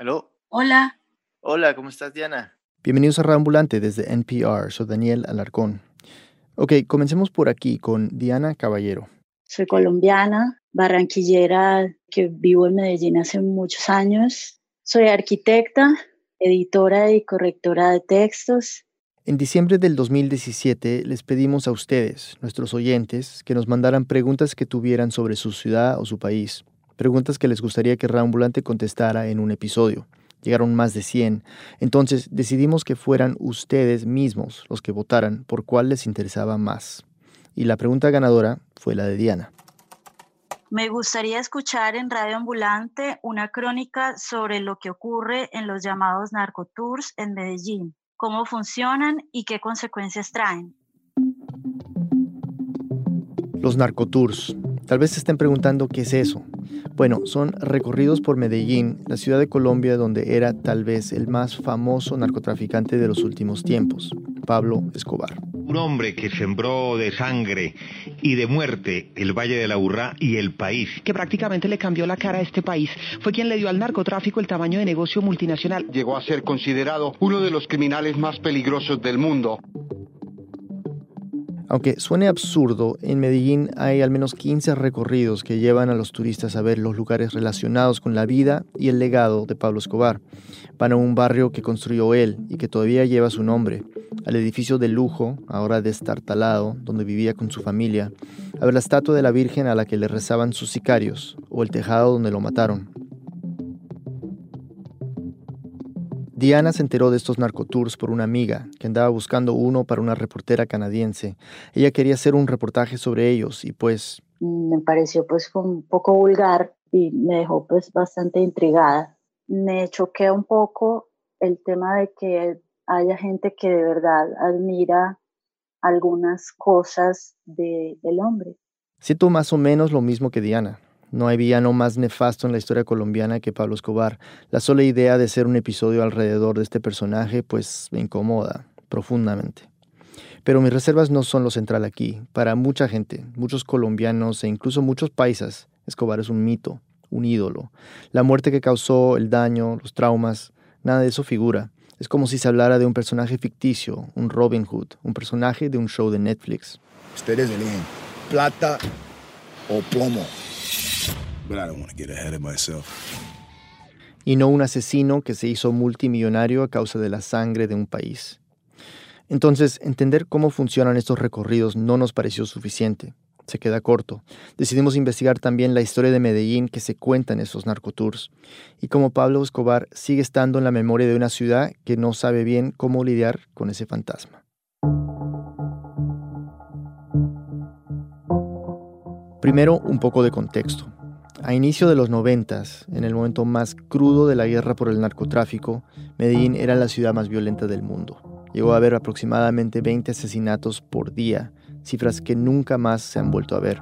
¿Aló? Hola. Hola, ¿cómo estás, Diana? Bienvenidos a Ambulante desde NPR. Soy Daniel Alarcón. Ok, comencemos por aquí con Diana Caballero. Soy colombiana, barranquillera que vivo en Medellín hace muchos años. Soy arquitecta, editora y correctora de textos. En diciembre del 2017 les pedimos a ustedes, nuestros oyentes, que nos mandaran preguntas que tuvieran sobre su ciudad o su país. Preguntas que les gustaría que Ambulante contestara en un episodio. Llegaron más de 100. Entonces decidimos que fueran ustedes mismos los que votaran por cuál les interesaba más. Y la pregunta ganadora fue la de Diana. Me gustaría escuchar en Radio Ambulante una crónica sobre lo que ocurre en los llamados narcotours en Medellín, cómo funcionan y qué consecuencias traen. Los narcotours. Tal vez se estén preguntando qué es eso. Bueno, son recorridos por Medellín, la ciudad de Colombia donde era tal vez el más famoso narcotraficante de los últimos tiempos, Pablo Escobar. Un hombre que sembró de sangre y de muerte el Valle de la Burrá y el país. Que prácticamente le cambió la cara a este país. Fue quien le dio al narcotráfico el tamaño de negocio multinacional. Llegó a ser considerado uno de los criminales más peligrosos del mundo. Aunque suene absurdo, en Medellín hay al menos 15 recorridos que llevan a los turistas a ver los lugares relacionados con la vida y el legado de Pablo Escobar. Van a un barrio que construyó él y que todavía lleva su nombre, al edificio de lujo, ahora destartalado, donde vivía con su familia, a ver la estatua de la Virgen a la que le rezaban sus sicarios, o el tejado donde lo mataron. Diana se enteró de estos narcotours por una amiga que andaba buscando uno para una reportera canadiense. Ella quería hacer un reportaje sobre ellos y pues... Me pareció pues un poco vulgar y me dejó pues bastante intrigada. Me choquea un poco el tema de que haya gente que de verdad admira algunas cosas del hombre. Siento más o menos lo mismo que Diana. No hay villano más nefasto en la historia colombiana que Pablo Escobar. La sola idea de hacer un episodio alrededor de este personaje pues me incomoda profundamente. Pero mis reservas no son lo central aquí. Para mucha gente, muchos colombianos e incluso muchos paisas, Escobar es un mito, un ídolo. La muerte que causó, el daño, los traumas, nada de eso figura. Es como si se hablara de un personaje ficticio, un Robin Hood, un personaje de un show de Netflix. Ustedes eligen plata o plomo. Y no un asesino que se hizo multimillonario a causa de la sangre de un país. Entonces, entender cómo funcionan estos recorridos no nos pareció suficiente. Se queda corto. Decidimos investigar también la historia de Medellín que se cuenta en esos narcotours y cómo Pablo Escobar sigue estando en la memoria de una ciudad que no sabe bien cómo lidiar con ese fantasma. Primero, un poco de contexto. A inicio de los noventas, en el momento más crudo de la guerra por el narcotráfico, Medellín era la ciudad más violenta del mundo. Llegó a haber aproximadamente 20 asesinatos por día, cifras que nunca más se han vuelto a ver.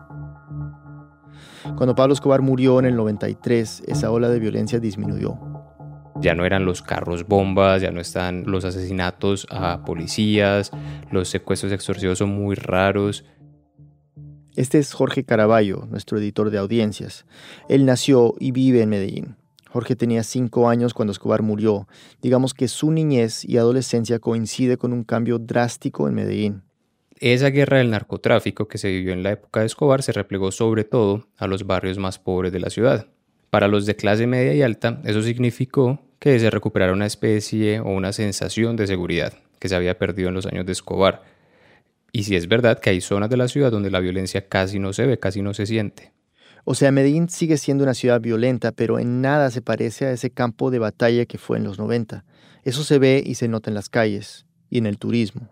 Cuando Pablo Escobar murió en el 93, esa ola de violencia disminuyó. Ya no eran los carros bombas, ya no están los asesinatos a policías, los secuestros extorsivos son muy raros, este es Jorge Caraballo, nuestro editor de audiencias. Él nació y vive en Medellín. Jorge tenía cinco años cuando Escobar murió. Digamos que su niñez y adolescencia coincide con un cambio drástico en Medellín. Esa guerra del narcotráfico que se vivió en la época de Escobar se replegó sobre todo a los barrios más pobres de la ciudad. Para los de clase media y alta, eso significó que se recuperara una especie o una sensación de seguridad que se había perdido en los años de Escobar y si es verdad que hay zonas de la ciudad donde la violencia casi no se ve, casi no se siente. O sea, Medellín sigue siendo una ciudad violenta, pero en nada se parece a ese campo de batalla que fue en los 90. Eso se ve y se nota en las calles y en el turismo.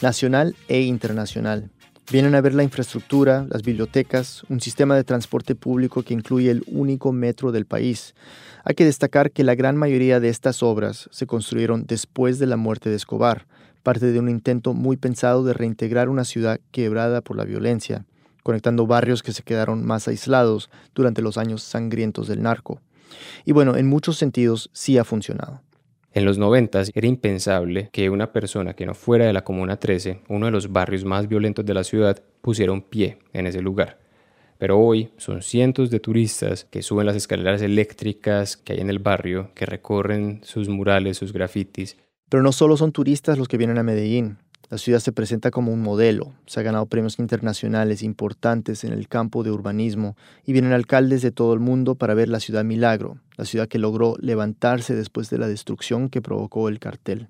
Nacional e internacional. Vienen a ver la infraestructura, las bibliotecas, un sistema de transporte público que incluye el único metro del país. Hay que destacar que la gran mayoría de estas obras se construyeron después de la muerte de Escobar, parte de un intento muy pensado de reintegrar una ciudad quebrada por la violencia, conectando barrios que se quedaron más aislados durante los años sangrientos del narco. Y bueno, en muchos sentidos sí ha funcionado. En los 90 era impensable que una persona que no fuera de la Comuna 13, uno de los barrios más violentos de la ciudad, pusiera un pie en ese lugar. Pero hoy son cientos de turistas que suben las escaleras eléctricas que hay en el barrio, que recorren sus murales, sus grafitis. Pero no solo son turistas los que vienen a Medellín. La ciudad se presenta como un modelo, se ha ganado premios internacionales importantes en el campo de urbanismo y vienen alcaldes de todo el mundo para ver la ciudad milagro, la ciudad que logró levantarse después de la destrucción que provocó el cartel.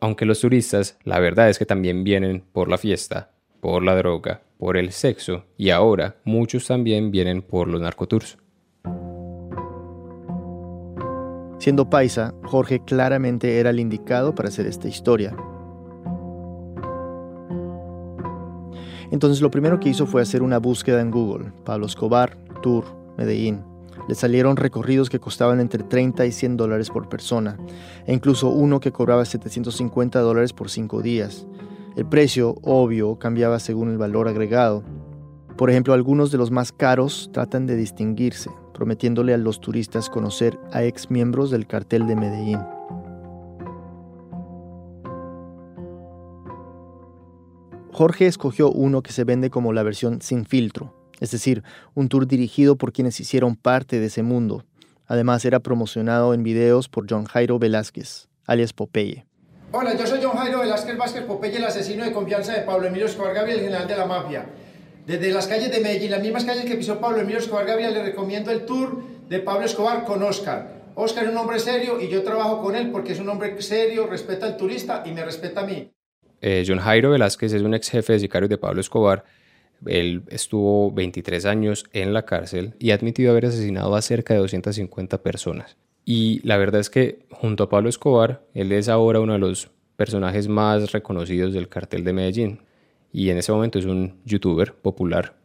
Aunque los turistas, la verdad es que también vienen por la fiesta, por la droga, por el sexo y ahora muchos también vienen por los narcotours. Siendo paisa, Jorge claramente era el indicado para hacer esta historia. Entonces lo primero que hizo fue hacer una búsqueda en Google, Pablo Escobar, Tour, Medellín. Le salieron recorridos que costaban entre 30 y 100 dólares por persona, e incluso uno que cobraba 750 dólares por cinco días. El precio, obvio, cambiaba según el valor agregado. Por ejemplo, algunos de los más caros tratan de distinguirse, prometiéndole a los turistas conocer a ex miembros del cartel de Medellín. Jorge escogió uno que se vende como la versión sin filtro, es decir, un tour dirigido por quienes hicieron parte de ese mundo. Además era promocionado en videos por John Jairo Velázquez, alias Popeye. Hola, yo soy John Jairo Velázquez Vázquez Popeye, el asesino de confianza de Pablo Emilio Escobar Gabriel, el general de la mafia. Desde las calles de Medellín, las mismas calles que pisó Pablo Emilio Escobar Gabriel, le recomiendo el tour de Pablo Escobar con Oscar. Oscar es un hombre serio y yo trabajo con él porque es un hombre serio, respeta al turista y me respeta a mí. Eh, John Jairo Velázquez es un ex jefe de sicarios de Pablo Escobar. Él estuvo 23 años en la cárcel y ha admitido haber asesinado a cerca de 250 personas. Y la verdad es que junto a Pablo Escobar, él es ahora uno de los personajes más reconocidos del cartel de Medellín. Y en ese momento es un youtuber popular.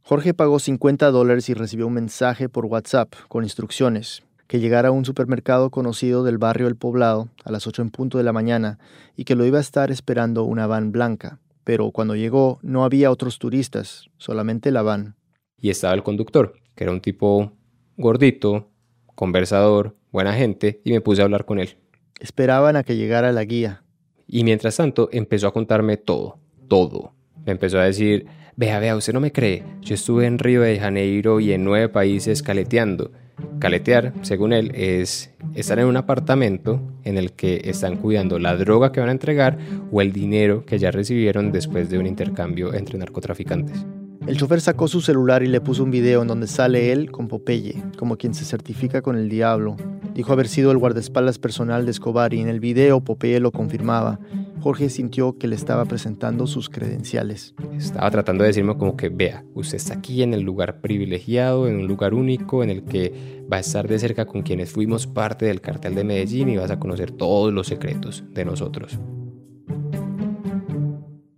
Jorge pagó 50 dólares y recibió un mensaje por WhatsApp con instrucciones que llegara a un supermercado conocido del barrio El Poblado a las 8 en punto de la mañana y que lo iba a estar esperando una van blanca. Pero cuando llegó no había otros turistas, solamente la van. Y estaba el conductor, que era un tipo gordito, conversador, buena gente, y me puse a hablar con él. Esperaban a que llegara la guía. Y mientras tanto empezó a contarme todo, todo. Me empezó a decir, vea, vea, usted no me cree, yo estuve en Río de Janeiro y en nueve países caleteando. Caletear, según él, es estar en un apartamento en el que están cuidando la droga que van a entregar o el dinero que ya recibieron después de un intercambio entre narcotraficantes. El chofer sacó su celular y le puso un video en donde sale él con Popeye, como quien se certifica con el diablo. Dijo haber sido el guardaespaldas personal de Escobar y en el video Popeye lo confirmaba. Jorge sintió que le estaba presentando sus credenciales. Estaba tratando de decirme como que, vea, usted está aquí en el lugar privilegiado, en un lugar único, en el que va a estar de cerca con quienes fuimos parte del cartel de Medellín y vas a conocer todos los secretos de nosotros.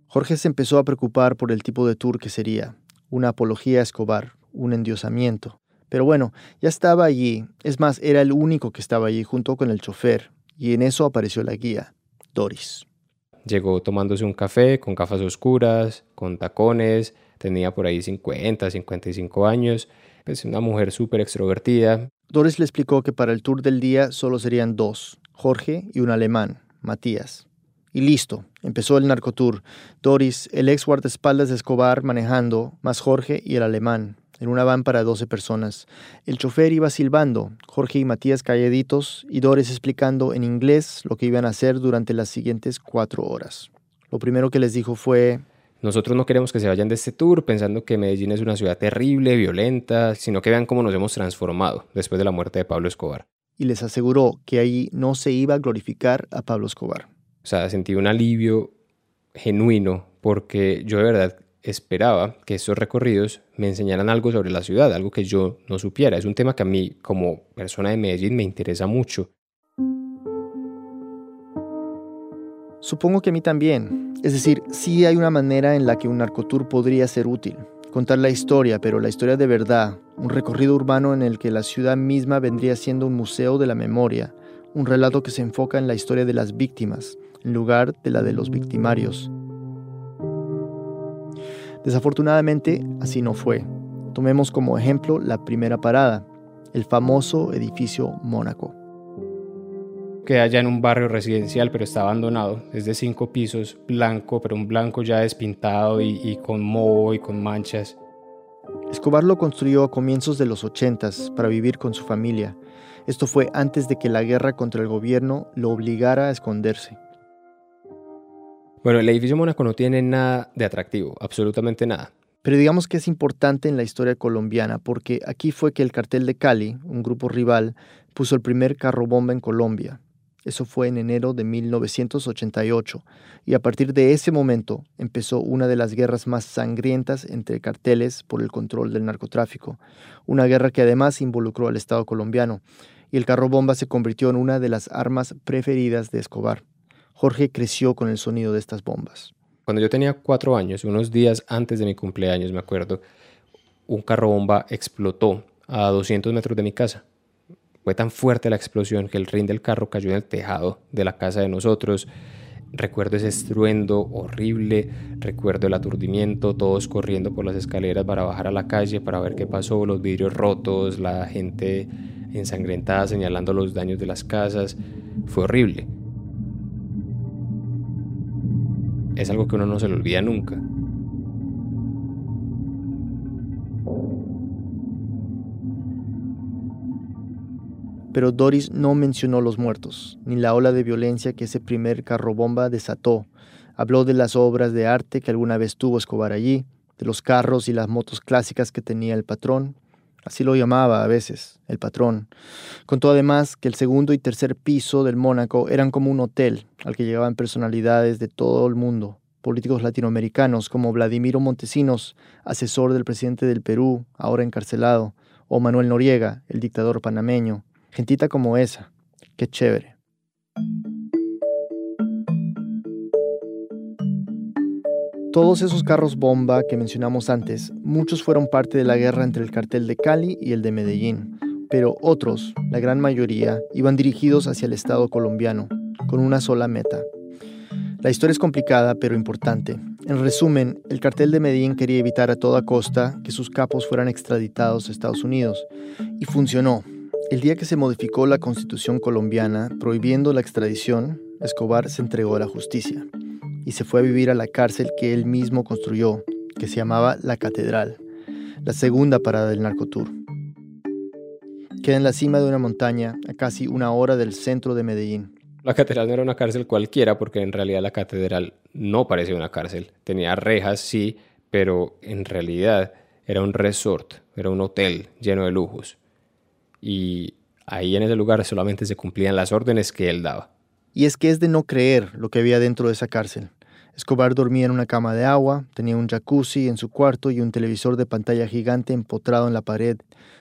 Jorge se empezó a preocupar por el tipo de tour que sería, una apología a Escobar, un endiosamiento. Pero bueno, ya estaba allí, es más, era el único que estaba allí junto con el chofer, y en eso apareció la guía, Doris. Llegó tomándose un café con gafas oscuras, con tacones, tenía por ahí 50, 55 años, es una mujer súper extrovertida. Doris le explicó que para el tour del día solo serían dos, Jorge y un alemán, Matías. Y listo, empezó el narcotour. Doris, el ex guardaespaldas de Escobar manejando, más Jorge y el alemán, en una van para 12 personas. El chofer iba silbando, Jorge y Matías calladitos y Doris explicando en inglés lo que iban a hacer durante las siguientes cuatro horas. Lo primero que les dijo fue... Nosotros no queremos que se vayan de este tour pensando que Medellín es una ciudad terrible, violenta, sino que vean cómo nos hemos transformado después de la muerte de Pablo Escobar. Y les aseguró que allí no se iba a glorificar a Pablo Escobar. O sea, sentí un alivio genuino porque yo de verdad esperaba que estos recorridos me enseñaran algo sobre la ciudad, algo que yo no supiera. Es un tema que a mí, como persona de Medellín, me interesa mucho. Supongo que a mí también. Es decir, sí hay una manera en la que un narcotour podría ser útil. Contar la historia, pero la historia de verdad. Un recorrido urbano en el que la ciudad misma vendría siendo un museo de la memoria. Un relato que se enfoca en la historia de las víctimas, en lugar de la de los victimarios. Desafortunadamente, así no fue. Tomemos como ejemplo la primera parada, el famoso edificio Mónaco. queda ya en un barrio residencial, pero está abandonado. Es de cinco pisos, blanco, pero un blanco ya despintado y, y con moho y con manchas. Escobar lo construyó a comienzos de los 80 para vivir con su familia. Esto fue antes de que la guerra contra el gobierno lo obligara a esconderse. Bueno, el edificio Mónaco no tiene nada de atractivo, absolutamente nada. Pero digamos que es importante en la historia colombiana porque aquí fue que el cartel de Cali, un grupo rival, puso el primer carro bomba en Colombia. Eso fue en enero de 1988 y a partir de ese momento empezó una de las guerras más sangrientas entre carteles por el control del narcotráfico, una guerra que además involucró al Estado colombiano y el carro bomba se convirtió en una de las armas preferidas de Escobar. Jorge creció con el sonido de estas bombas. Cuando yo tenía cuatro años, unos días antes de mi cumpleaños, me acuerdo, un carro bomba explotó a 200 metros de mi casa. Fue tan fuerte la explosión que el rin del carro cayó en el tejado de la casa de nosotros. Recuerdo ese estruendo horrible, recuerdo el aturdimiento, todos corriendo por las escaleras para bajar a la calle para ver qué pasó, los vidrios rotos, la gente ensangrentada señalando los daños de las casas. Fue horrible. Es algo que uno no se le olvida nunca. Pero Doris no mencionó los muertos, ni la ola de violencia que ese primer carro bomba desató. Habló de las obras de arte que alguna vez tuvo Escobar allí, de los carros y las motos clásicas que tenía el patrón, Así lo llamaba a veces, el patrón. Contó además que el segundo y tercer piso del Mónaco eran como un hotel al que llegaban personalidades de todo el mundo, políticos latinoamericanos como Vladimiro Montesinos, asesor del presidente del Perú, ahora encarcelado, o Manuel Noriega, el dictador panameño. Gentita como esa. Qué chévere. Todos esos carros bomba que mencionamos antes, muchos fueron parte de la guerra entre el cartel de Cali y el de Medellín, pero otros, la gran mayoría, iban dirigidos hacia el Estado colombiano, con una sola meta. La historia es complicada, pero importante. En resumen, el cartel de Medellín quería evitar a toda costa que sus capos fueran extraditados a Estados Unidos, y funcionó. El día que se modificó la constitución colombiana prohibiendo la extradición, Escobar se entregó a la justicia y se fue a vivir a la cárcel que él mismo construyó, que se llamaba La Catedral, la segunda parada del narcotour. Queda en la cima de una montaña, a casi una hora del centro de Medellín. La catedral no era una cárcel cualquiera porque en realidad la catedral no parecía una cárcel. Tenía rejas, sí, pero en realidad era un resort, era un hotel lleno de lujos. Y ahí en ese lugar solamente se cumplían las órdenes que él daba. Y es que es de no creer lo que había dentro de esa cárcel. Escobar dormía en una cama de agua, tenía un jacuzzi en su cuarto y un televisor de pantalla gigante empotrado en la pared.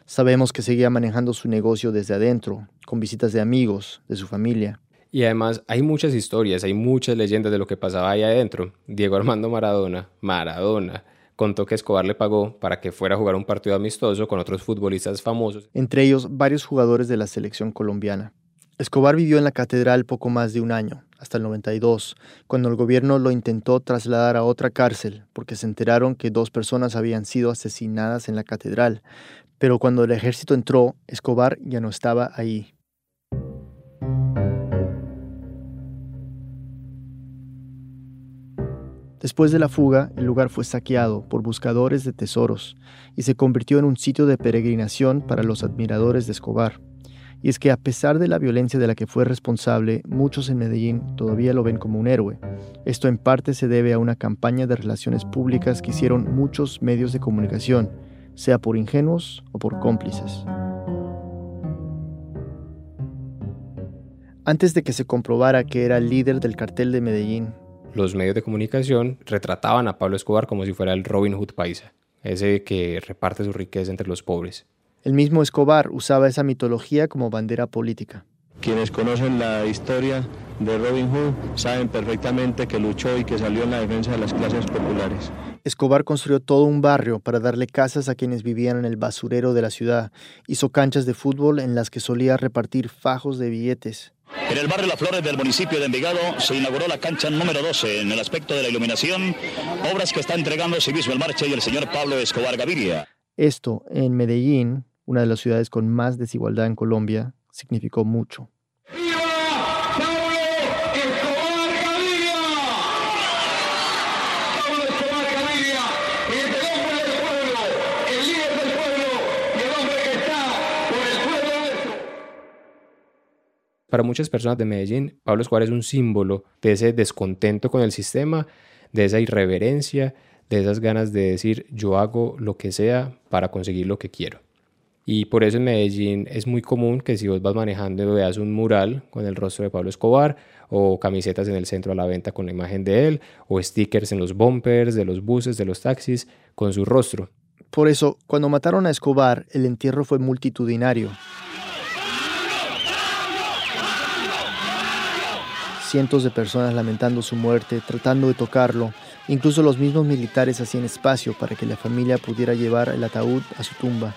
Sabemos que seguía manejando su negocio desde adentro, con visitas de amigos, de su familia. Y además hay muchas historias, hay muchas leyendas de lo que pasaba ahí adentro. Diego Armando Maradona, Maradona, contó que Escobar le pagó para que fuera a jugar un partido amistoso con otros futbolistas famosos. Entre ellos varios jugadores de la selección colombiana. Escobar vivió en la catedral poco más de un año, hasta el 92, cuando el gobierno lo intentó trasladar a otra cárcel, porque se enteraron que dos personas habían sido asesinadas en la catedral. Pero cuando el ejército entró, Escobar ya no estaba ahí. Después de la fuga, el lugar fue saqueado por buscadores de tesoros y se convirtió en un sitio de peregrinación para los admiradores de Escobar. Y es que a pesar de la violencia de la que fue responsable, muchos en Medellín todavía lo ven como un héroe. Esto en parte se debe a una campaña de relaciones públicas que hicieron muchos medios de comunicación, sea por ingenuos o por cómplices. Antes de que se comprobara que era el líder del cartel de Medellín, los medios de comunicación retrataban a Pablo Escobar como si fuera el Robin Hood paisa, ese que reparte su riqueza entre los pobres. El mismo Escobar usaba esa mitología como bandera política. Quienes conocen la historia de Robin Hood saben perfectamente que luchó y que salió en la defensa de las clases populares. Escobar construyó todo un barrio para darle casas a quienes vivían en el basurero de la ciudad. Hizo canchas de fútbol en las que solía repartir fajos de billetes. En el barrio Las Flores del municipio de Envigado se inauguró la cancha número 12 en el aspecto de la iluminación, obras que está entregando mismo el Marche y el señor Pablo Escobar Gaviria. Esto en Medellín, una de las ciudades con más desigualdad en Colombia, significó mucho. Para muchas personas de Medellín, Pablo Escobar es un símbolo de ese descontento con el sistema, de esa irreverencia, de esas ganas de decir yo hago lo que sea para conseguir lo que quiero. Y por eso en Medellín es muy común que si vos vas manejando veas un mural con el rostro de Pablo Escobar o camisetas en el centro a la venta con la imagen de él o stickers en los bumpers de los buses, de los taxis con su rostro. Por eso, cuando mataron a Escobar, el entierro fue multitudinario. Cientos de personas lamentando su muerte, tratando de tocarlo. Incluso los mismos militares hacían espacio para que la familia pudiera llevar el ataúd a su tumba.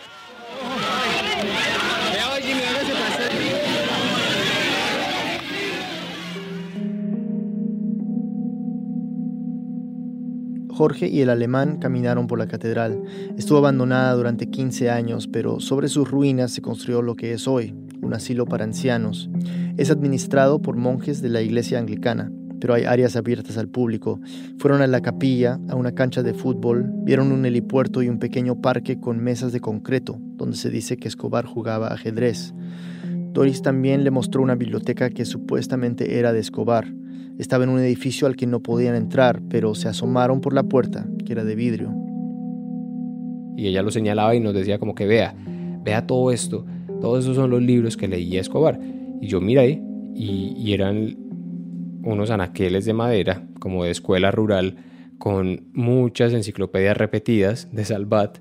Jorge y el alemán caminaron por la catedral. Estuvo abandonada durante 15 años, pero sobre sus ruinas se construyó lo que es hoy, un asilo para ancianos. Es administrado por monjes de la iglesia anglicana, pero hay áreas abiertas al público. Fueron a la capilla, a una cancha de fútbol, vieron un helipuerto y un pequeño parque con mesas de concreto, donde se dice que Escobar jugaba ajedrez. Doris también le mostró una biblioteca que supuestamente era de Escobar. Estaba en un edificio al que no podían entrar, pero se asomaron por la puerta, que era de vidrio. Y ella lo señalaba y nos decía como que vea, vea todo esto, todos esos son los libros que leía Escobar. Y yo miré y, y eran unos anaqueles de madera, como de escuela rural, con muchas enciclopedias repetidas de Salvat.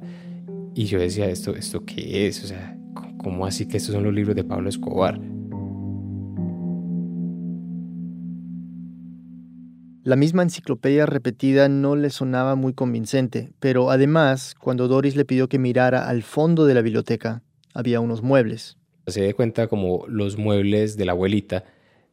Y yo decía, ¿esto, esto qué es? O sea, ¿cómo así que estos son los libros de Pablo Escobar? La misma enciclopedia repetida no le sonaba muy convincente, pero además, cuando Doris le pidió que mirara al fondo de la biblioteca, había unos muebles. Se da cuenta como los muebles de la abuelita,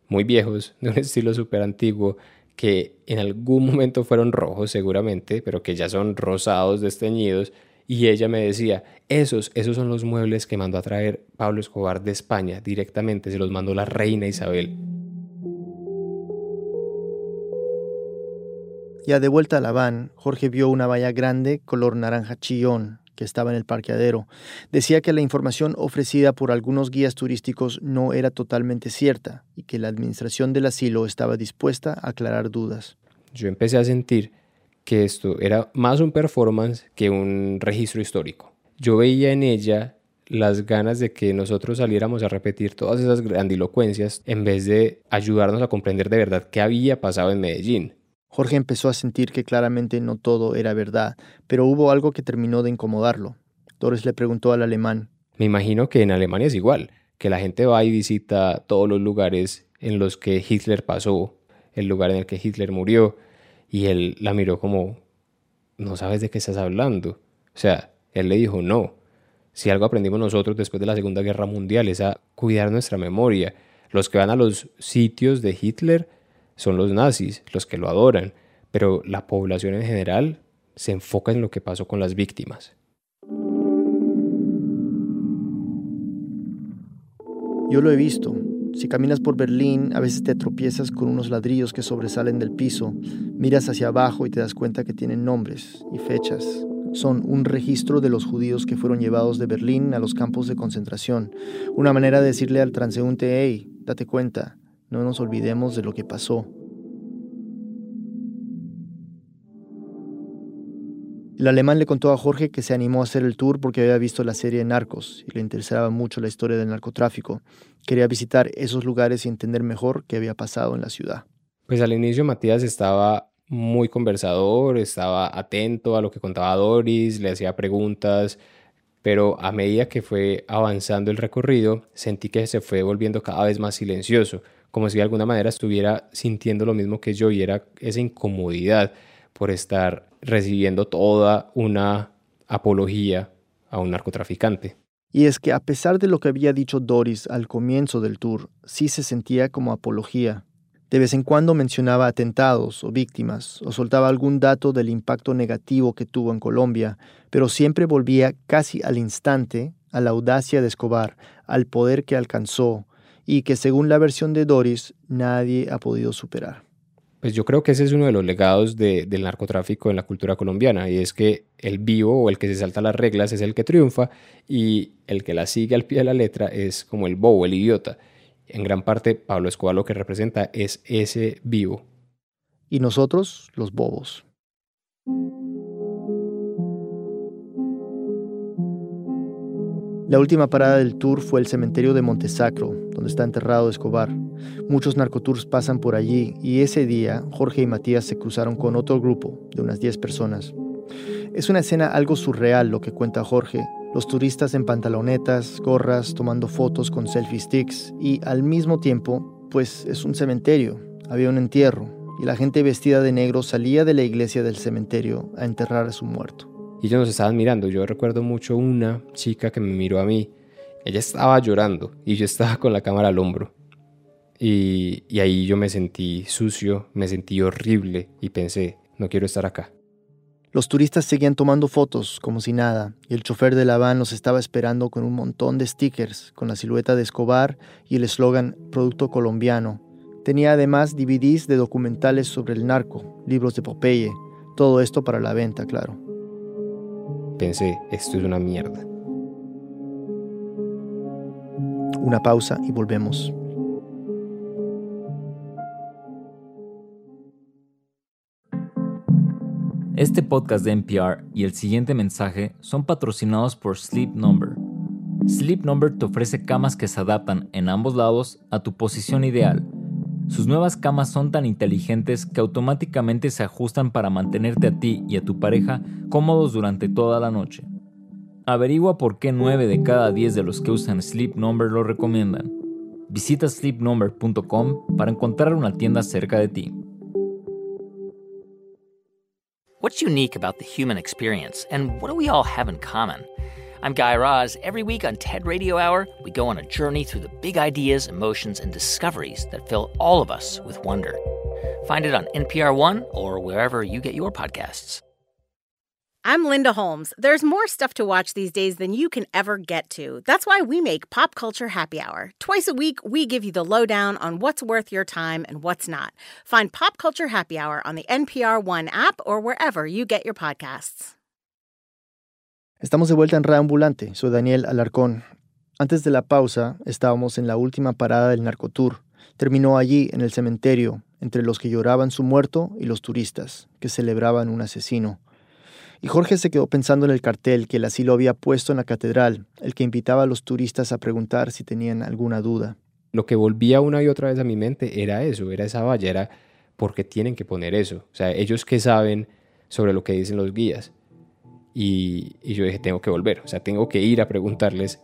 muy viejos, de un estilo súper antiguo, que en algún momento fueron rojos seguramente, pero que ya son rosados, desteñidos, y ella me decía, esos, esos son los muebles que mandó a traer Pablo Escobar de España directamente, se los mandó la reina Isabel. Ya de vuelta a la van, Jorge vio una valla grande color naranja chillón que estaba en el parqueadero. Decía que la información ofrecida por algunos guías turísticos no era totalmente cierta y que la administración del asilo estaba dispuesta a aclarar dudas. Yo empecé a sentir que esto era más un performance que un registro histórico. Yo veía en ella las ganas de que nosotros saliéramos a repetir todas esas grandilocuencias en vez de ayudarnos a comprender de verdad qué había pasado en Medellín. Jorge empezó a sentir que claramente no todo era verdad, pero hubo algo que terminó de incomodarlo. Doris le preguntó al alemán. Me imagino que en Alemania es igual, que la gente va y visita todos los lugares en los que Hitler pasó, el lugar en el que Hitler murió, y él la miró como, no sabes de qué estás hablando. O sea, él le dijo, no, si algo aprendimos nosotros después de la Segunda Guerra Mundial es a cuidar nuestra memoria. Los que van a los sitios de Hitler son los nazis, los que lo adoran, pero la población en general se enfoca en lo que pasó con las víctimas. Yo lo he visto. Si caminas por Berlín, a veces te tropiezas con unos ladrillos que sobresalen del piso, miras hacia abajo y te das cuenta que tienen nombres y fechas. Son un registro de los judíos que fueron llevados de Berlín a los campos de concentración, una manera de decirle al transeúnte, hey, date cuenta, no nos olvidemos de lo que pasó. El alemán le contó a Jorge que se animó a hacer el tour porque había visto la serie Narcos y le interesaba mucho la historia del narcotráfico. Quería visitar esos lugares y entender mejor qué había pasado en la ciudad. Pues al inicio Matías estaba muy conversador, estaba atento a lo que contaba Doris, le hacía preguntas, pero a medida que fue avanzando el recorrido, sentí que se fue volviendo cada vez más silencioso como si de alguna manera estuviera sintiendo lo mismo que yo y era esa incomodidad por estar recibiendo toda una apología a un narcotraficante. Y es que a pesar de lo que había dicho Doris al comienzo del tour, sí se sentía como apología. De vez en cuando mencionaba atentados o víctimas, o soltaba algún dato del impacto negativo que tuvo en Colombia, pero siempre volvía casi al instante a la audacia de Escobar, al poder que alcanzó, y que según la versión de Doris nadie ha podido superar. Pues yo creo que ese es uno de los legados del narcotráfico en la cultura colombiana y es que el vivo o el que se salta las reglas es el que triunfa y el que la sigue al pie de la letra es como el bobo, el idiota. En gran parte, Pablo Escobar lo que representa es ese vivo. Y nosotros, los bobos. La última parada del tour fue el cementerio de Montesacro, donde está enterrado Escobar. Muchos narcotours pasan por allí y ese día Jorge y Matías se cruzaron con otro grupo de unas 10 personas. Es una escena algo surreal lo que cuenta Jorge. Los turistas en pantalonetas, gorras, tomando fotos con selfie sticks y al mismo tiempo, pues es un cementerio. Había un entierro y la gente vestida de negro salía de la iglesia del cementerio a enterrar a su muerto y ellos nos estaban mirando. Yo recuerdo mucho una chica que me miró a mí. Ella estaba llorando y yo estaba con la cámara al hombro. Y, ahí yo me sentí sucio, me sentí horrible y pensé, no quiero estar acá. Los turistas seguían tomando fotos como si nada, y el chofer de la van nos estaba esperando con un montón de stickers con la silueta de Escobar y el eslogan Producto colombiano. Tenía además DVDs de documentales sobre el narco, libros de Popeye, todo esto para la venta, claro pensé, esto es una mierda. Una pausa y volvemos. Este podcast de NPR y el siguiente mensaje son patrocinados por Sleep Number. Sleep Number te ofrece camas que se adaptan en ambos lados a tu posición ideal sus nuevas camas son tan inteligentes que automáticamente se ajustan para mantenerte a ti y a tu pareja cómodos durante toda la noche. Averigua por qué 9 de cada 10 de los que usan Sleep Number lo recomiendan. Visita sleepnumber.com para encontrar una tienda cerca de ti. What's unique about the human experience and what do we all have in common? I'm Guy Raz. Every week on TED Radio Hour, we go on a journey through the big ideas, emotions, and discoveries that fill all of us with wonder. Find it on NPR One or wherever you get your podcasts. I'm Linda Holmes. There's more stuff to watch these days than you can ever get to. That's why we make Pop Culture Happy Hour. Twice a week, we give you the lowdown on what's worth your time and what's not. Find Pop Culture Happy Hour on the NPR One app or wherever you get your podcasts. Estamos de vuelta en Reambulante. Soy Daniel Alarcón. Antes de la pausa, estábamos en la última parada del narcotour. Terminó allí, en el cementerio, entre los que lloraban su muerto y los turistas, que celebraban un asesino. Y Jorge se quedó pensando en el cartel que el asilo había puesto en la catedral, el que invitaba a los turistas a preguntar si tenían alguna duda. Lo que volvía una y otra vez a mi mente era eso, era esa valla, era porque tienen que poner eso. O sea, ellos que saben sobre lo que dicen los guías. Y, yo dije, tengo que volver, o sea, tengo que ir a preguntarles,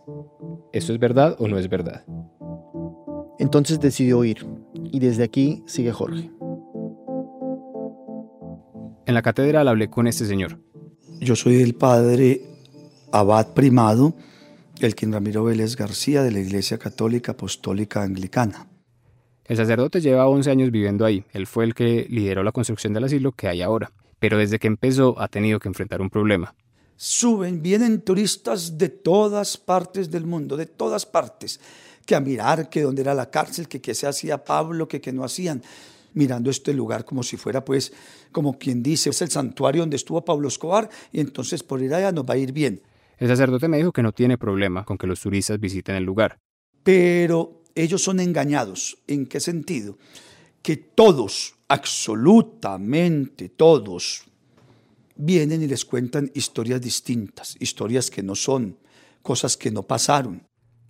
¿esto es verdad o no es verdad? Entonces decidió ir, y desde aquí sigue Jorge. En la catedral hablé con este señor. Yo soy el padre abad primado, el quien Ramiro Vélez García de la Iglesia Católica Apostólica Anglicana. El sacerdote lleva 11 años viviendo ahí. Él fue el que lideró la construcción del asilo que hay ahora. Pero desde que empezó ha tenido que enfrentar un problema suben, vienen turistas de todas partes del mundo, de todas partes, que a mirar que dónde era la cárcel, que qué se hacía Pablo, que qué no hacían, mirando este lugar como si fuera pues, como quien dice, es el santuario donde estuvo Pablo Escobar y entonces por ir allá nos va a ir bien. El sacerdote me dijo que no tiene problema con que los turistas visiten el lugar. Pero ellos son engañados. ¿En qué sentido? Que todos, absolutamente todos, vienen y les cuentan historias distintas, historias que no son, cosas que no pasaron.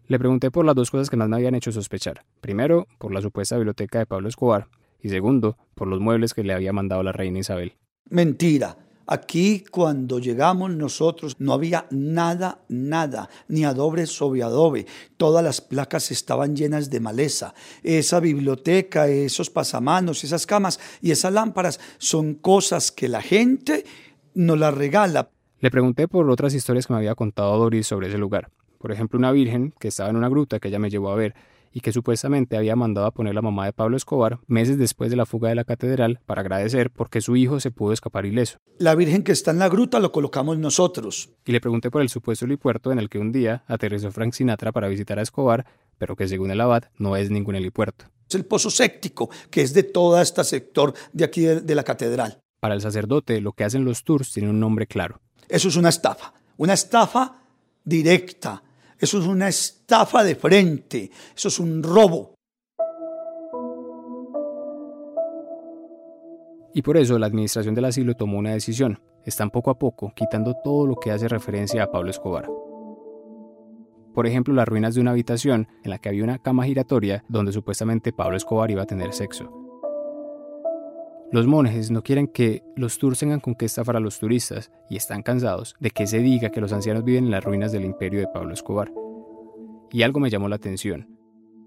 Le pregunté por las dos cosas que más me habían hecho sospechar. Primero, por la supuesta biblioteca de Pablo Escobar y segundo, por los muebles que le había mandado la reina Isabel. Mentira. Aquí cuando llegamos nosotros no había nada, nada, ni adobe sobre adobe. Todas las placas estaban llenas de maleza. Esa biblioteca, esos pasamanos, esas camas y esas lámparas son cosas que la gente nos la regala. Le pregunté por otras historias que me había contado Doris sobre ese lugar. Por ejemplo, una virgen que estaba en una gruta que ella me llevó a ver y que supuestamente había mandado a poner la mamá de Pablo Escobar meses después de la fuga de la catedral para agradecer porque su hijo se pudo escapar ileso. La Virgen que está en la gruta lo colocamos nosotros. Y le pregunté por el supuesto helipuerto en el que un día aterrizó Frank Sinatra para visitar a Escobar, pero que según el abad no es ningún helipuerto. Es el pozo séptico, que es de todo este sector de aquí de la catedral. Para el sacerdote, lo que hacen los tours tiene un nombre claro. Eso es una estafa, una estafa directa, eso es una estafa de frente, eso es un robo. Y por eso la Administración del Asilo tomó una decisión. Están poco a poco quitando todo lo que hace referencia a Pablo Escobar. Por ejemplo, las ruinas de una habitación en la que había una cama giratoria donde supuestamente Pablo Escobar iba a tener sexo. Los monjes no quieren que los tours tengan con qué estafar a los turistas y están cansados de que se diga que los ancianos viven en las ruinas del imperio de Pablo Escobar. Y algo me llamó la atención.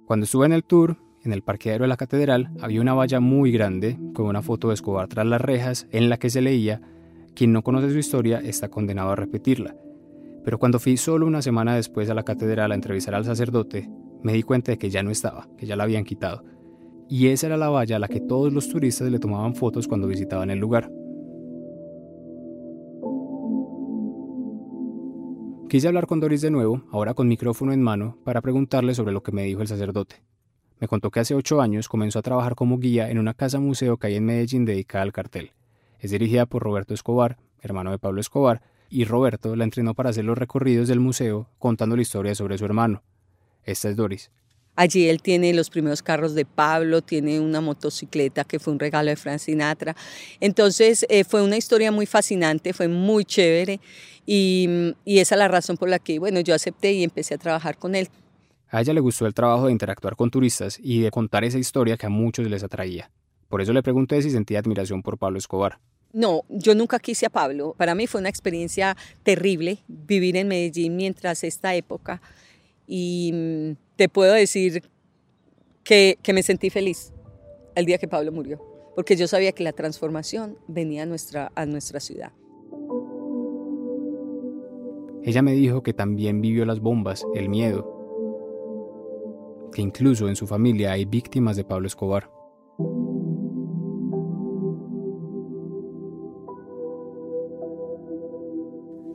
Cuando estuve en el tour, en el parqueadero de la catedral había una valla muy grande con una foto de Escobar tras las rejas en la que se leía, quien no conoce su historia está condenado a repetirla. Pero cuando fui solo una semana después a la catedral a entrevistar al sacerdote, me di cuenta de que ya no estaba, que ya la habían quitado. Y esa era la valla a la que todos los turistas le tomaban fotos cuando visitaban el lugar. Quise hablar con Doris de nuevo, ahora con micrófono en mano, para preguntarle sobre lo que me dijo el sacerdote. Me contó que hace ocho años comenzó a trabajar como guía en una casa museo que hay en Medellín dedicada al cartel. Es dirigida por Roberto Escobar, hermano de Pablo Escobar, y Roberto la entrenó para hacer los recorridos del museo contando la historia sobre su hermano. Esta es Doris. Allí él tiene los primeros carros de Pablo, tiene una motocicleta que fue un regalo de Frank Sinatra. Entonces eh, fue una historia muy fascinante, fue muy chévere y, y esa es la razón por la que bueno, yo acepté y empecé a trabajar con él. A ella le gustó el trabajo de interactuar con turistas y de contar esa historia que a muchos les atraía. Por eso le pregunté si sentía admiración por Pablo Escobar. No, yo nunca quise a Pablo. Para mí fue una experiencia terrible vivir en Medellín mientras esta época. Y mm, te puedo decir que, me sentí feliz el día que Pablo murió, porque yo sabía que la transformación venía a nuestra, a nuestra ciudad. Ella me dijo que también vivió las bombas, el miedo, que incluso en su familia hay víctimas de Pablo Escobar.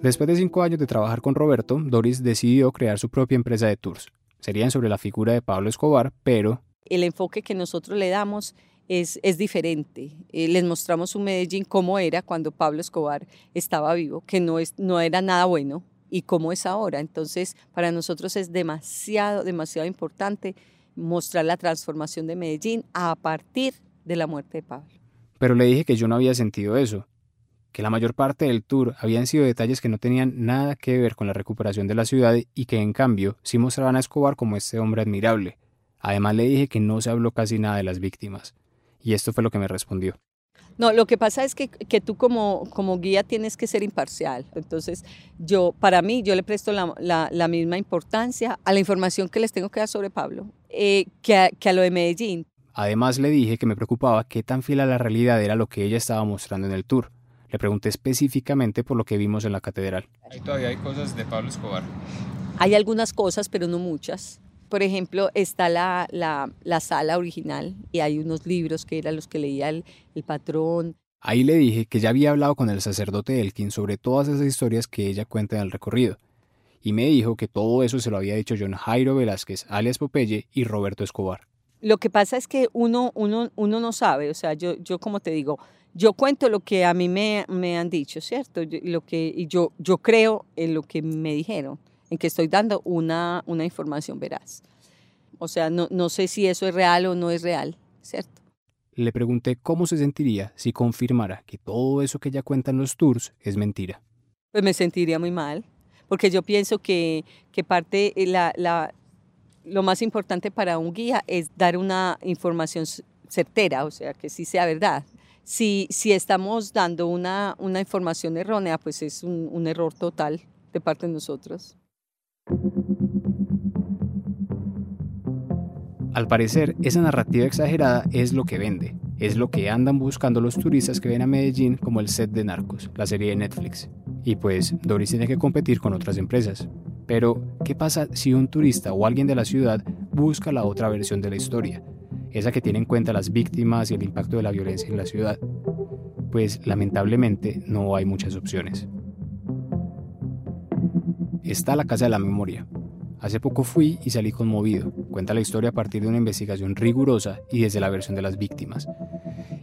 Después de cinco años de trabajar con Roberto, Doris decidió crear su propia empresa de tours. Serían sobre la figura de Pablo Escobar, pero... El enfoque que nosotros le damos es, es diferente. Eh, les mostramos un Medellín cómo era cuando Pablo Escobar estaba vivo, que no, es, no era nada bueno, y cómo es ahora. Entonces, para nosotros es demasiado, demasiado importante mostrar la transformación de Medellín a partir de la muerte de Pablo. Pero le dije que yo no había sentido eso que la mayor parte del tour habían sido detalles que no tenían nada que ver con la recuperación de la ciudad y que en cambio sí mostraban a Escobar como este hombre admirable. Además le dije que no se habló casi nada de las víctimas. Y esto fue lo que me respondió. No, lo que pasa es que, que tú como, como, guía tienes que ser imparcial. Entonces, yo, para mí, yo le presto la, la, misma importancia a la información que les tengo que dar sobre Pablo eh, que, a, que a lo de Medellín. Además, le dije que me preocupaba qué tan fiel a la realidad era lo que ella estaba mostrando en el tour le pregunté específicamente por lo que vimos en la catedral. Ahí todavía hay cosas de Pablo Escobar. Hay algunas cosas, pero no muchas. Por ejemplo, está la, la, sala original y hay unos libros que eran los que leía el, el patrón. Ahí le dije que ya había hablado con el sacerdote Elkin sobre todas esas historias que ella cuenta en el recorrido. Y me dijo que todo eso se lo había dicho John Jairo Velázquez, alias Popeye, y Roberto Escobar. Lo que pasa es que uno, uno, uno no sabe, o sea, yo, yo como te digo, yo cuento lo que a mí me, me han dicho, ¿cierto? lo que, y yo, yo creo en lo que me dijeron, en que estoy dando una, una información veraz. O sea, no, no sé si eso es real o no es real, ¿cierto? Le pregunté cómo se sentiría si confirmara que todo eso que ella cuenta en los tours es mentira. Pues me sentiría muy mal, porque yo pienso que, que parte, eh, la, la, lo más importante para un guía es dar una información certera, o sea, que sí sea verdad. Si, estamos dando una, una información errónea, pues es un, un error total de parte de nosotros. Al parecer, esa narrativa exagerada es lo que vende, es lo que andan buscando los turistas que ven a Medellín como el set de Narcos, la serie de Netflix. Y pues Doris tiene que competir con otras empresas. Pero, ¿qué pasa si un turista o alguien de la ciudad busca la otra versión de la historia? Esa que tiene en cuenta las víctimas y el impacto de la violencia en la ciudad, pues lamentablemente no hay muchas opciones. Está la Casa de la Memoria. Hace poco fui y salí conmovido. Cuenta la historia a partir de una investigación rigurosa y desde la versión de las víctimas.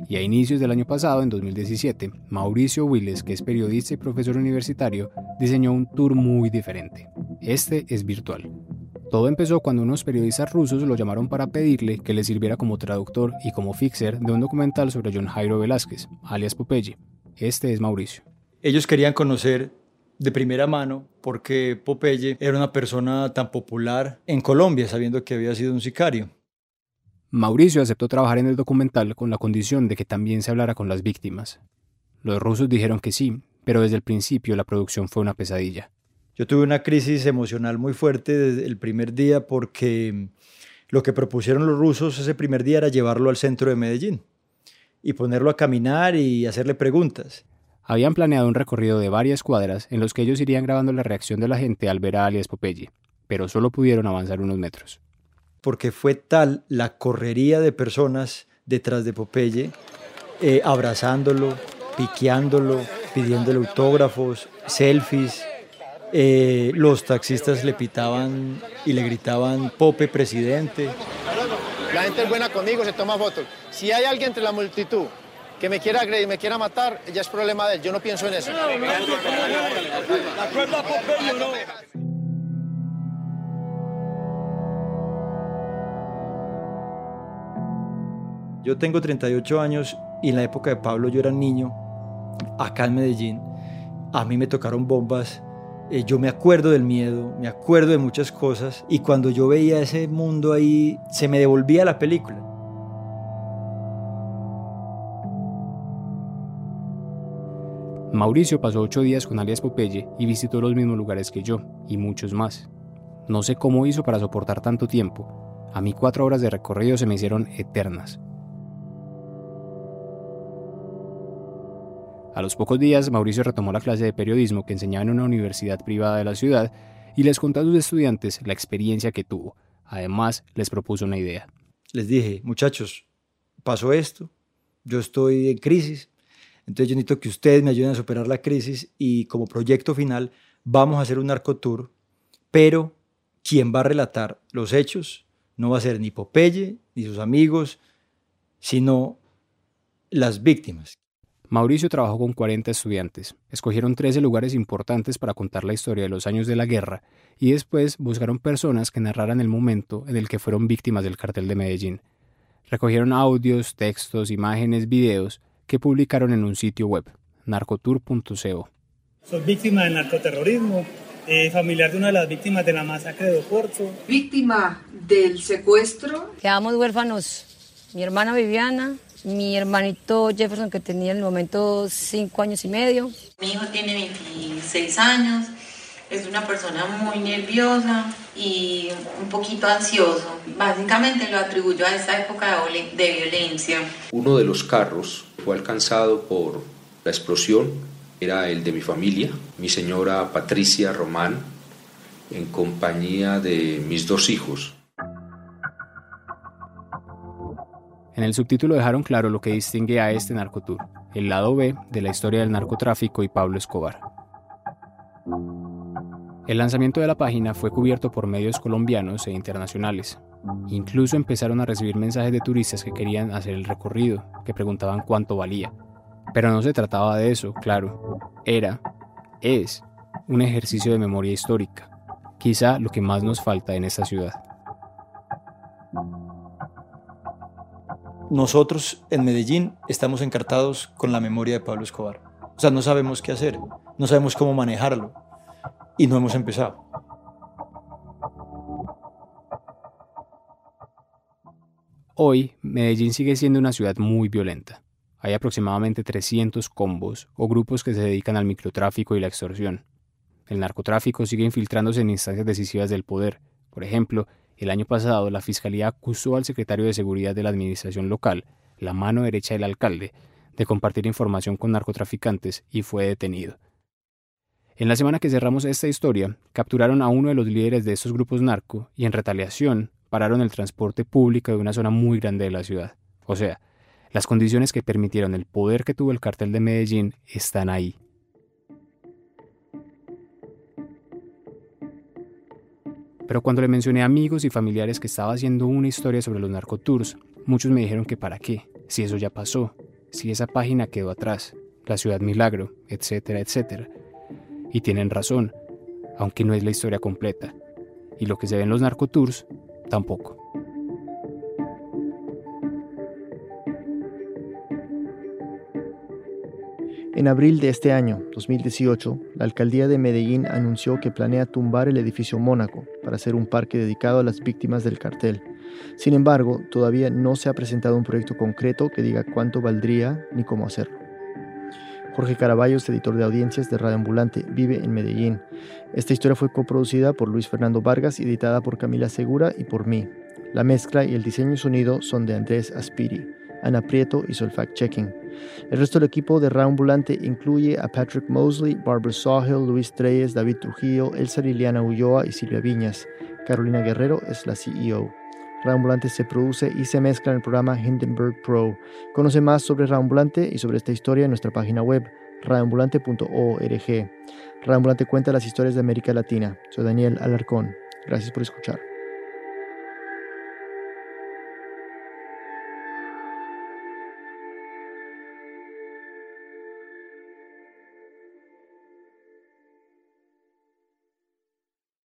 Y a inicios del año pasado, en 2017, Mauricio Willes, que es periodista y profesor universitario, diseñó un tour muy diferente. Este es virtual. Todo empezó cuando unos periodistas rusos lo llamaron para pedirle que le sirviera como traductor y como fixer de un documental sobre John Jairo Velázquez, alias Popeye. Este es Mauricio. Ellos querían conocer de primera mano porque Popeye era una persona tan popular en Colombia, sabiendo que había sido un sicario. Mauricio aceptó trabajar en el documental con la condición de que también se hablara con las víctimas. Los rusos dijeron que sí, pero desde el principio la producción fue una pesadilla. Yo tuve una crisis emocional muy fuerte desde el primer día porque lo que propusieron los rusos ese primer día era llevarlo al centro de Medellín y ponerlo a caminar y hacerle preguntas. Habían planeado un recorrido de varias cuadras en los que ellos irían grabando la reacción de la gente al ver a alias Popeye, pero solo pudieron avanzar unos metros. Porque fue tal la correría de personas detrás de Popeye, eh, abrazándolo, piqueándolo, pidiéndole autógrafos, selfies, eh, los taxistas le pitaban y le gritaban Pope presidente. La gente es buena conmigo, se toma fotos. Si hay alguien entre la multitud que me quiera agredir, me quiera matar, ya es problema de él. Yo no pienso en eso. Yo tengo 38 años y en la época de Pablo yo era niño, acá en Medellín. A mí me tocaron bombas eh, yo me acuerdo del miedo, me acuerdo de muchas cosas y cuando yo veía ese mundo ahí, se me devolvía la película. Mauricio pasó ocho días con alias Popeye y visitó los mismos lugares que yo, y muchos más. No sé cómo hizo para soportar tanto tiempo. A mí cuatro horas de recorrido se me hicieron eternas. A los pocos días, Mauricio retomó la clase de periodismo que enseñaba en una universidad privada de la ciudad y les contó a sus estudiantes la experiencia que tuvo. Además, les propuso una idea. Les dije, muchachos, pasó esto, yo estoy en crisis, entonces yo necesito que ustedes me ayuden a superar la crisis y como proyecto final vamos a hacer un narcotour, pero quien va a relatar los hechos no va a ser ni Popeye ni sus amigos, sino las víctimas. Mauricio trabajó con 40 estudiantes. Escogieron 13 lugares importantes para contar la historia de los años de la guerra y después buscaron personas que narraran el momento en el que fueron víctimas del cartel de Medellín. Recogieron audios, textos, imágenes, videos que publicaron en un sitio web, narcotour.co. Soy víctima del narcoterrorismo, eh, familiar de una de las víctimas de la masacre de Oporto. Víctima del secuestro. Quedamos huérfanos. Mi hermana Viviana, mi hermanito Jefferson que tenía en el momento cinco años y medio. Mi hijo tiene 26 años, es una persona muy nerviosa y un poquito ansioso. Básicamente lo atribuyo a esta época de violencia. Uno de los carros fue alcanzado por la explosión, era el de mi familia, mi señora Patricia Román, en compañía de mis dos hijos. En el subtítulo dejaron claro lo que distingue a este narcotour, el lado B de la historia del narcotráfico y Pablo Escobar. El lanzamiento de la página fue cubierto por medios colombianos e internacionales. Incluso empezaron a recibir mensajes de turistas que querían hacer el recorrido, que preguntaban cuánto valía. Pero no se trataba de eso, claro. Era, es, un ejercicio de memoria histórica, quizá lo que más nos falta en esta ciudad. Nosotros en Medellín estamos encartados con la memoria de Pablo Escobar. O sea, no sabemos qué hacer, no sabemos cómo manejarlo y no hemos empezado. Hoy, Medellín sigue siendo una ciudad muy violenta. Hay aproximadamente 300 combos o grupos que se dedican al microtráfico y la extorsión. El narcotráfico sigue infiltrándose en instancias decisivas del poder. Por ejemplo, el año pasado, la Fiscalía acusó al secretario de Seguridad de la Administración Local, la mano derecha del alcalde, de compartir información con narcotraficantes y fue detenido. En la semana que cerramos esta historia, capturaron a uno de los líderes de estos grupos narco y en retaliación pararon el transporte público de una zona muy grande de la ciudad. O sea, las condiciones que permitieron el poder que tuvo el cartel de Medellín están ahí. Pero cuando le mencioné a amigos y familiares que estaba haciendo una historia sobre los narcotours, muchos me dijeron que para qué, si eso ya pasó, si esa página quedó atrás, la ciudad milagro, etcétera, etcétera. Y tienen razón, aunque no es la historia completa. Y lo que se ve en los narcotours, tampoco. En abril de este año, 2018, la alcaldía de Medellín anunció que planea tumbar el edificio Mónaco para hacer un parque dedicado a las víctimas del cartel. Sin embargo, todavía no se ha presentado un proyecto concreto que diga cuánto valdría ni cómo hacerlo. Jorge Caraballos, editor de audiencias de Radio Ambulante, vive en Medellín. Esta historia fue coproducida por Luis Fernando Vargas y editada por Camila Segura y por mí. La mezcla y el diseño y sonido son de Andrés Aspiri. Ana Prieto hizo el fact-checking. El resto del equipo de Ambulante incluye a Patrick Mosley, Barbara Sawhill, Luis Treyes, David Trujillo, Elsa Liliana Ulloa y Silvia Viñas. Carolina Guerrero es la CEO. Ambulante se produce y se mezcla en el programa Hindenburg Pro. Conoce más sobre Ambulante y sobre esta historia en nuestra página web radioambulante.org. Ambulante cuenta las historias de América Latina. Soy Daniel Alarcón. Gracias por escuchar.